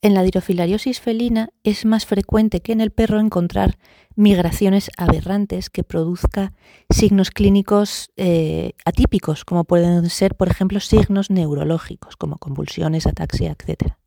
En la dirofilariosis felina es más frecuente que en el perro encontrar migraciones aberrantes que produzca signos clínicos eh, atípicos, como pueden ser, por ejemplo, signos neurológicos, como convulsiones, ataxia, etc.